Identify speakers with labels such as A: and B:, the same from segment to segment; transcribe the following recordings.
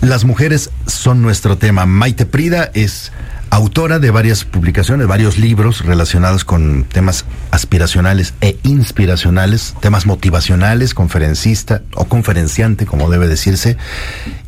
A: Las mujeres son nuestro tema. Maite Prida es autora de varias publicaciones, varios libros relacionados con temas aspiracionales e inspiracionales, temas motivacionales, conferencista o conferenciante, como debe decirse.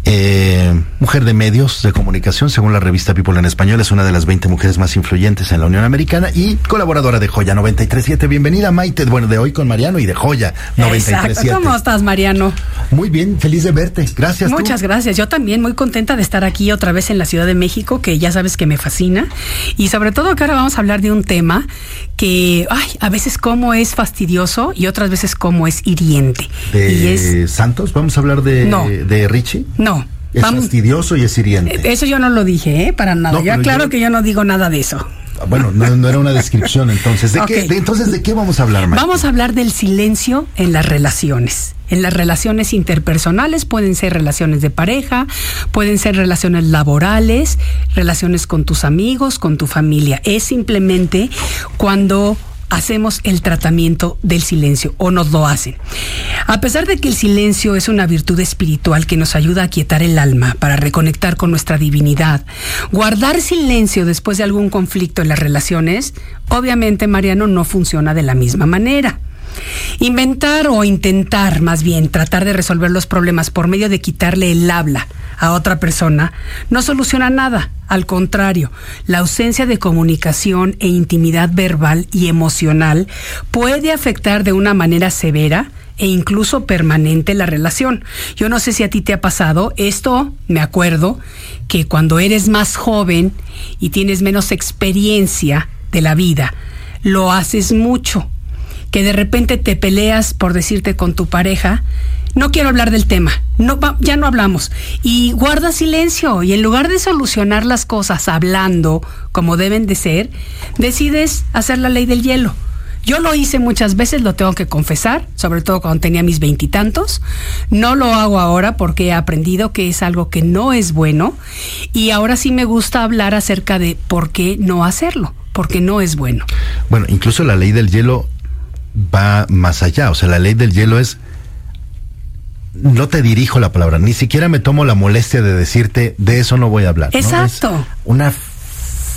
A: Eh, mujer de medios de comunicación, según la revista People en Español, es una de las 20 mujeres más influyentes en la Unión Americana y colaboradora de Joya 937. Bienvenida, Maite. Bueno, de hoy con Mariano y de Joya 937.
B: ¿Cómo estás, Mariano?
A: Muy bien, feliz de verte. Gracias.
B: Muchas
A: tú.
B: gracias. Yo también muy contenta de estar aquí otra vez en la Ciudad de México, que ya sabes que me fascina. Y sobre todo que ahora vamos a hablar de un tema que, ay, a veces como es fastidioso y otras veces como es hiriente.
A: De
B: y es...
A: Santos, vamos a hablar de,
B: No.
A: de Richie.
B: No.
A: Es
B: vamos-
A: fastidioso y es hiriente.
B: Eso yo no lo dije, ¿eh? Para nada.
A: No,
B: aclaro
A: yo-
B: que yo no digo nada de eso.
A: Bueno, no, no era una descripción entonces. ¿De qué, de- entonces, ¿de qué vamos a hablar, Maite?
B: Vamos a hablar del silencio en las relaciones. En las relaciones interpersonales pueden ser relaciones de pareja, pueden ser relaciones laborales, relaciones con tus amigos, con tu familia. Es simplemente cuando hacemos el tratamiento del silencio o nos lo hacen. A pesar de que el silencio es una virtud espiritual que nos ayuda a quietar el alma para reconectar con nuestra divinidad, guardar silencio después de algún conflicto en las relaciones, obviamente Mariano no funciona de la misma manera. Inventar o intentar, más bien, tratar de resolver los problemas por medio de quitarle el habla a otra persona no soluciona nada. Al contrario, la ausencia de comunicación e intimidad verbal y emocional puede afectar de una manera severa e incluso permanente la relación. Yo no sé si a ti te ha pasado esto, me acuerdo que cuando eres más joven y tienes menos experiencia de la vida, lo haces mucho que de repente te peleas por decirte con tu pareja, no quiero hablar del tema, no ya no hablamos y guarda silencio y en lugar de solucionar las cosas hablando como deben de ser, decides hacer la ley del hielo. Yo lo hice muchas veces, lo tengo que confesar, sobre todo cuando tenía mis veintitantos. No lo hago ahora porque he aprendido que es algo que no es bueno y ahora sí me gusta hablar acerca de por qué no hacerlo, porque no es bueno.
A: Bueno, incluso la ley del hielo va más allá. O sea, la ley del hielo es. No te dirijo la palabra, ni siquiera me tomo la molestia de decirte de eso no voy a hablar. ¿no?
B: Exacto.
A: Es una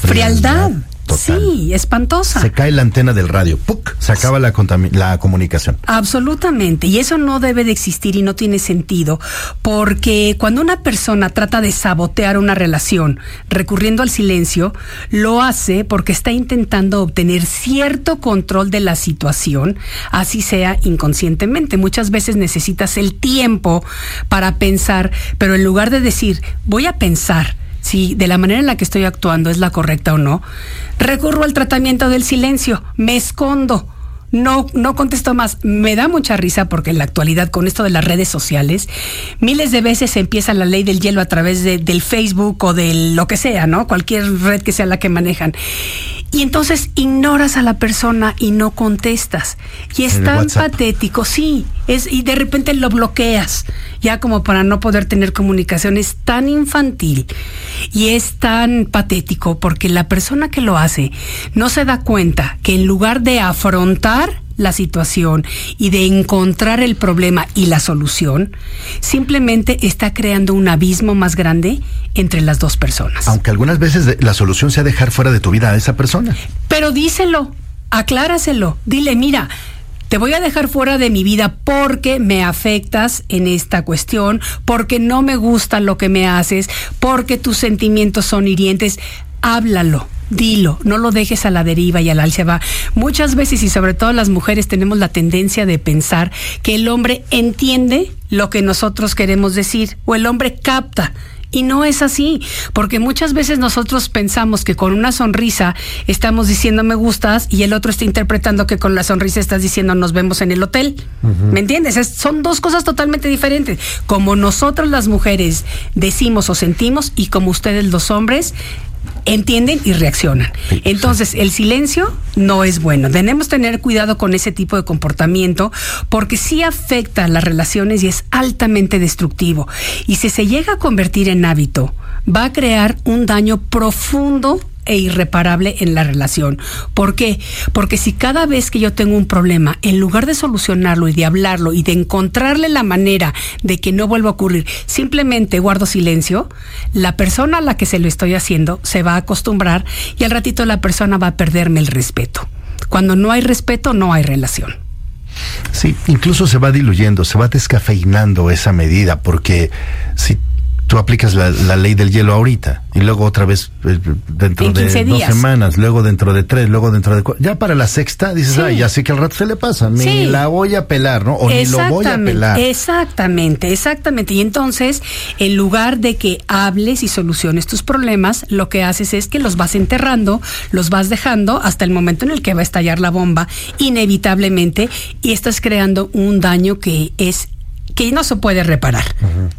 B: Frialdad.
A: Total.
B: Sí, espantosa.
A: Se cae la antena del radio, ¡puc! se acaba la comunicación.
B: Absolutamente, y eso no debe de existir y no tiene sentido, porque cuando una persona trata de sabotear una relación recurriendo al silencio, lo hace porque está intentando obtener cierto control de la situación, así sea inconscientemente. Muchas veces necesitas el tiempo para pensar, pero en lugar de decir, voy a pensar, si de la manera en la que estoy actuando es la correcta o no, recurro al tratamiento del silencio, me escondo. No, no contesto más. Me da mucha risa porque en la actualidad, con esto de las redes sociales, miles de veces empieza la ley del hielo a través de- del Facebook o de lo que sea, ¿no? Cualquier red que sea la que manejan. Y entonces ignoras a la persona y no contestas. Y es
A: el
B: tan
A: WhatsApp.
B: patético, sí. Es, y de repente lo bloqueas, ya como para no poder tener comunicación. Es tan infantil y es tan patético porque la persona que lo hace no se da cuenta que en lugar de afrontar la situación y de encontrar el problema y la solución, simplemente está creando un abismo más grande entre las dos personas.
A: Aunque algunas veces la solución sea dejar fuera de tu vida a esa persona.
B: Pero díselo, acláraselo, dile, mira, te voy a dejar fuera de mi vida porque me afectas en esta cuestión, porque no me gusta lo que me haces, porque tus sentimientos son hirientes. Háblalo, dilo, no lo dejes a la deriva y al va. Muchas veces y sobre todo las mujeres tenemos la tendencia de pensar que el hombre entiende lo que nosotros queremos decir o el hombre capta y no es así, porque muchas veces nosotros pensamos que con una sonrisa estamos diciendo me gustas y el otro está interpretando que con la sonrisa estás diciendo nos vemos en el hotel. ¿Me entiendes? son dos cosas totalmente diferentes. Como nosotros las mujeres decimos o sentimos y como ustedes los hombres entienden y reaccionan. Entonces, el silencio no es bueno. Tenemos que tener cuidado con ese tipo de comportamiento porque sí afecta las relaciones y es altamente destructivo. Y si se llega a convertir en hábito, va a crear un daño profundo e irreparable en la relación. ¿Por qué? Porque si cada vez que yo tengo un problema, en lugar de solucionarlo y de hablarlo y de encontrarle la manera de que no vuelva a ocurrir, simplemente guardo silencio, la persona a la que se lo estoy haciendo se va a acostumbrar y al ratito la persona va a perderme el respeto. Cuando no hay respeto, no hay relación.
A: Sí, incluso se va diluyendo, se va descafeinando esa medida, porque si tú aplicas la, ley del hielo ahorita y luego otra vez eh, dentro de dos semanas, luego dentro de tres, luego dentro de cuatro. Ya para la sexta dices, ay, ya sé que al rato se le pasa, ni la voy a pelar, ¿no? O ni lo voy a pelar.
B: Exactamente, exactamente. Y entonces, en lugar de que hables y soluciones tus problemas, lo que haces es que los vas enterrando, los vas dejando hasta el momento en el que va a estallar la bomba, inevitablemente, y estás creando un daño que es que no se puede reparar.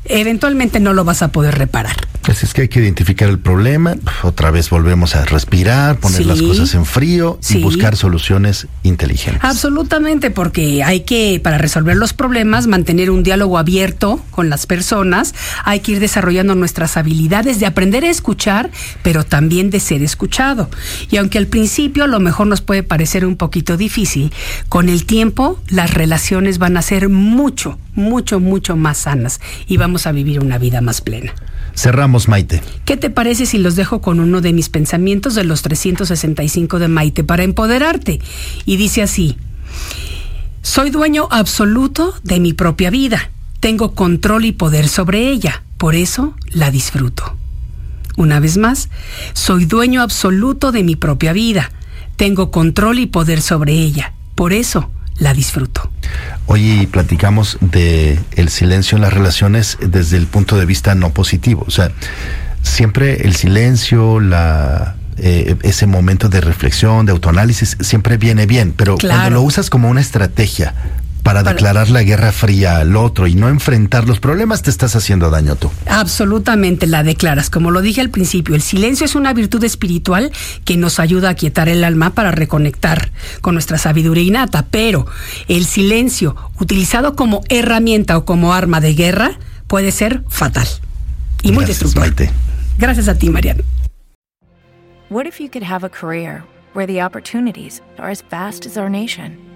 B: Eventualmente no lo vas a poder reparar.
A: Así es que hay que identificar el problema, otra vez volvemos a respirar, poner las cosas en frío y buscar soluciones inteligentes.
B: Absolutamente, porque hay que, para resolver los problemas, mantener un diálogo abierto con las personas, hay que ir desarrollando nuestras habilidades de aprender a escuchar, pero también de ser escuchado. Y aunque al principio a lo mejor nos puede parecer un poquito difícil, con el tiempo las relaciones van a ser mucho, mucho, mucho más sanas y vamos a vivir una vida más plena.
A: Cerramos, Maite.
B: ¿Qué te parece si los dejo con uno de mis pensamientos de los 365 de Maite para empoderarte? Y dice así, soy dueño absoluto de mi propia vida. Tengo control y poder sobre ella. Por eso la disfruto. Una vez más, soy dueño absoluto de mi propia vida. Tengo control y poder sobre ella. Por eso la disfruto.
A: Hoy platicamos de el silencio en las relaciones desde el punto de vista no positivo. O sea, siempre el silencio, la eh, ese momento de reflexión, de autoanálisis, siempre viene bien, pero cuando lo usas como una estrategia para declarar la guerra fría al otro y no enfrentar los problemas, te estás haciendo daño tú.
B: Absolutamente la declaras. Como lo dije al principio, el silencio es una virtud espiritual que nos ayuda a quietar el alma para reconectar con nuestra sabiduría innata, pero el silencio utilizado como herramienta o como arma de guerra puede ser fatal y muy destructivo. Gracias a ti, Mariano.
C: What if you could have a career where the opportunities are as vast as our nation?